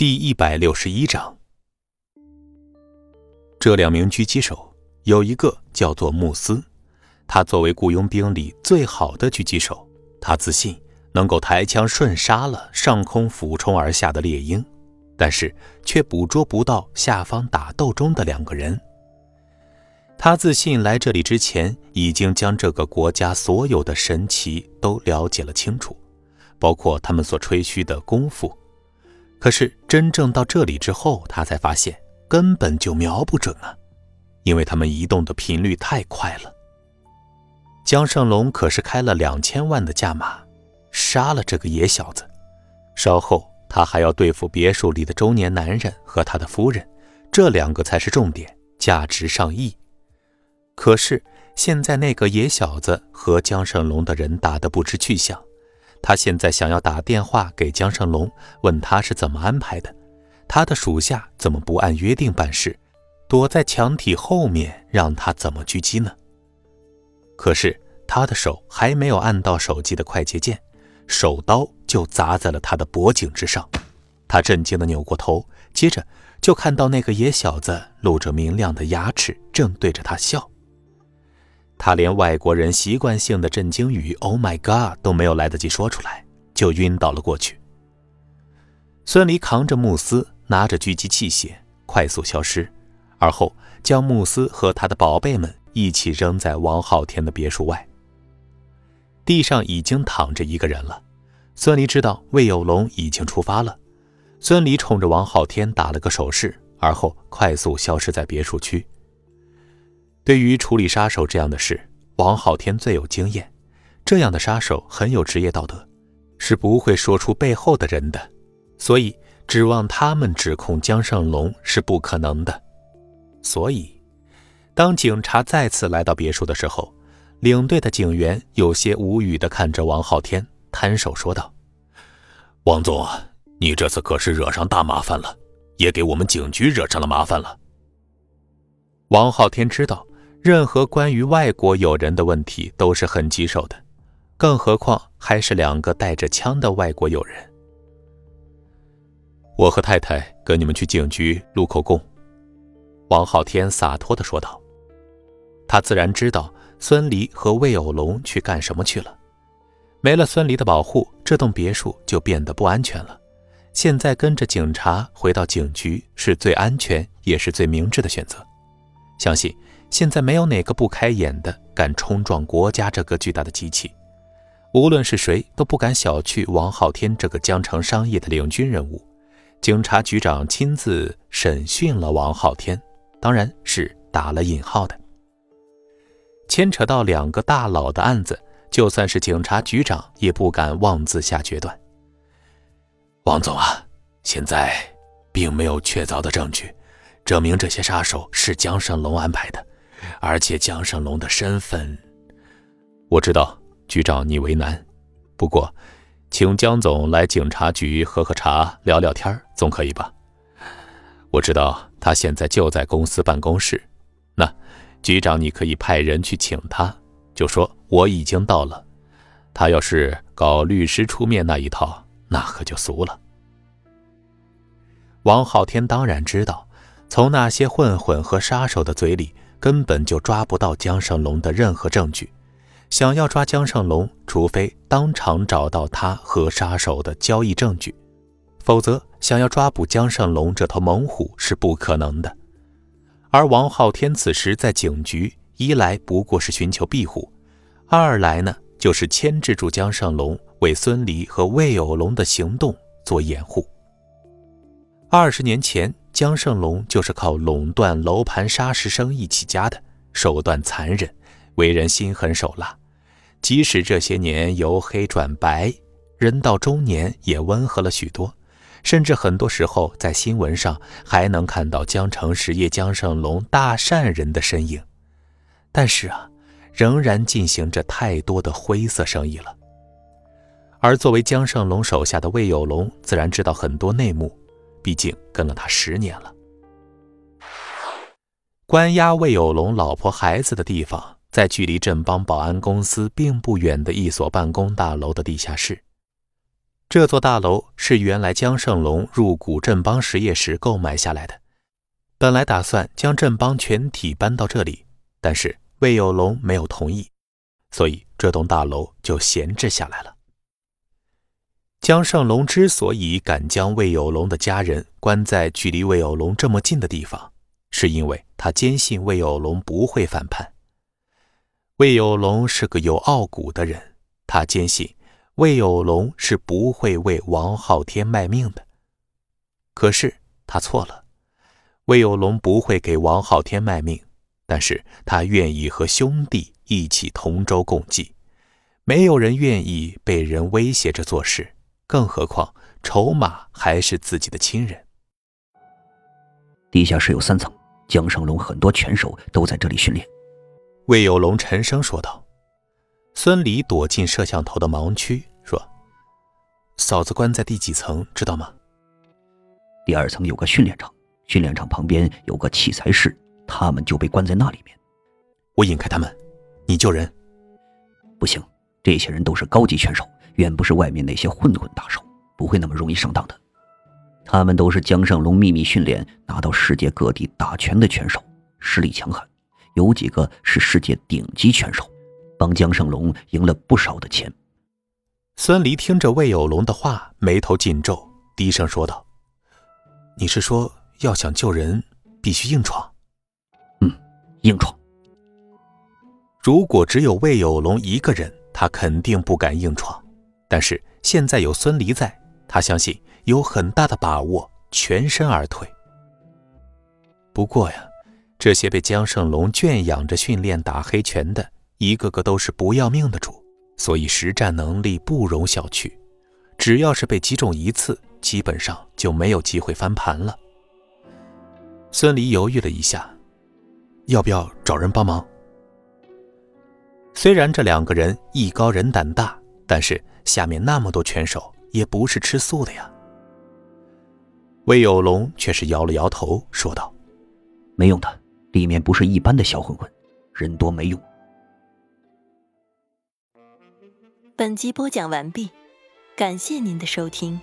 第一百六十一章，这两名狙击手有一个叫做穆斯，他作为雇佣兵里最好的狙击手，他自信能够抬枪瞬杀了上空俯冲而下的猎鹰，但是却捕捉不到下方打斗中的两个人。他自信来这里之前已经将这个国家所有的神奇都了解了清楚，包括他们所吹嘘的功夫。可是真正到这里之后，他才发现根本就瞄不准啊，因为他们移动的频率太快了。江胜龙可是开了两千万的价码，杀了这个野小子，稍后他还要对付别墅里的中年男人和他的夫人，这两个才是重点，价值上亿。可是现在那个野小子和江胜龙的人打得不知去向。他现在想要打电话给江胜龙，问他是怎么安排的，他的属下怎么不按约定办事，躲在墙体后面让他怎么狙击呢？可是他的手还没有按到手机的快捷键，手刀就砸在了他的脖颈之上。他震惊地扭过头，接着就看到那个野小子露着明亮的牙齿，正对着他笑。他连外国人习惯性的震惊语 “Oh my God” 都没有来得及说出来，就晕倒了过去。孙离扛着慕斯，拿着狙击器械，快速消失，而后将慕斯和他的宝贝们一起扔在王昊天的别墅外。地上已经躺着一个人了。孙离知道魏有龙已经出发了。孙离冲着王昊天打了个手势，而后快速消失在别墅区。对于处理杀手这样的事，王昊天最有经验。这样的杀手很有职业道德，是不会说出背后的人的，所以指望他们指控江胜龙是不可能的。所以，当警察再次来到别墅的时候，领队的警员有些无语地看着王昊天，摊手说道：“王总，你这次可是惹上大麻烦了，也给我们警局惹上了麻烦了。”王昊天知道。任何关于外国友人的问题都是很棘手的，更何况还是两个带着枪的外国友人。我和太太跟你们去警局录口供。”王昊天洒脱地说道。他自然知道孙离和魏有龙去干什么去了。没了孙离的保护，这栋别墅就变得不安全了。现在跟着警察回到警局是最安全也是最明智的选择。相信。现在没有哪个不开眼的敢冲撞国家这个巨大的机器，无论是谁都不敢小觑王昊天这个江城商业的领军人物。警察局长亲自审讯了王昊天，当然是打了引号的。牵扯到两个大佬的案子，就算是警察局长也不敢妄自下决断。王总啊，现在并没有确凿的证据，证明这些杀手是江胜龙安排的。而且江胜龙的身份，我知道，局长你为难，不过，请江总来警察局喝喝茶、聊聊天总可以吧？我知道他现在就在公司办公室，那局长你可以派人去请他，就说我已经到了。他要是搞律师出面那一套，那可就俗了。王昊天当然知道，从那些混混和杀手的嘴里。根本就抓不到江胜龙的任何证据。想要抓江胜龙，除非当场找到他和杀手的交易证据，否则想要抓捕江胜龙这头猛虎是不可能的。而王昊天此时在警局，一来不过是寻求庇护，二来呢就是牵制住江胜龙，为孙离和魏有龙的行动做掩护。二十年前。江胜龙就是靠垄断楼盘砂石生意起家的，手段残忍，为人心狠手辣。即使这些年由黑转白，人到中年也温和了许多，甚至很多时候在新闻上还能看到江城实业江胜龙大善人的身影。但是啊，仍然进行着太多的灰色生意了。而作为江胜龙手下的魏有龙，自然知道很多内幕。毕竟跟了他十年了。关押魏有龙老婆孩子的地方，在距离镇邦保安公司并不远的一所办公大楼的地下室。这座大楼是原来江胜龙入股镇邦实业时购买下来的，本来打算将镇邦全体搬到这里，但是魏有龙没有同意，所以这栋大楼就闲置下来了。江胜龙之所以敢将魏有龙的家人关在距离魏有龙这么近的地方，是因为他坚信魏有龙不会反叛。魏有龙是个有傲骨的人，他坚信魏有龙是不会为王昊天卖命的。可是他错了，魏有龙不会给王昊天卖命，但是他愿意和兄弟一起同舟共济。没有人愿意被人威胁着做事。更何况，筹码还是自己的亲人。地下室有三层，江胜龙很多拳手都在这里训练。魏有龙沉声说道。孙离躲进摄像头的盲区，说：“嫂子关在第几层，知道吗？”第二层有个训练场，训练场旁边有个器材室，他们就被关在那里面。我引开他们，你救人。不行，这些人都是高级拳手。远不是外面那些混混打手，不会那么容易上当的。他们都是江胜龙秘密训练、拿到世界各地打拳的拳手，实力强悍，有几个是世界顶级拳手，帮江胜龙赢了不少的钱。孙离听着魏有龙的话，眉头紧皱，低声说道：“你是说，要想救人，必须硬闯？”“嗯，硬闯。如果只有魏有龙一个人，他肯定不敢硬闯。”但是现在有孙离在，他相信有很大的把握全身而退。不过呀，这些被江胜龙圈养着训练打黑拳的，一个个都是不要命的主，所以实战能力不容小觑。只要是被击中一次，基本上就没有机会翻盘了。孙离犹豫了一下，要不要找人帮忙？虽然这两个人艺高人胆大，但是。下面那么多拳手也不是吃素的呀。魏有龙却是摇了摇头，说道：“没用的，里面不是一般的小混混，人多没用。”本集播讲完毕，感谢您的收听。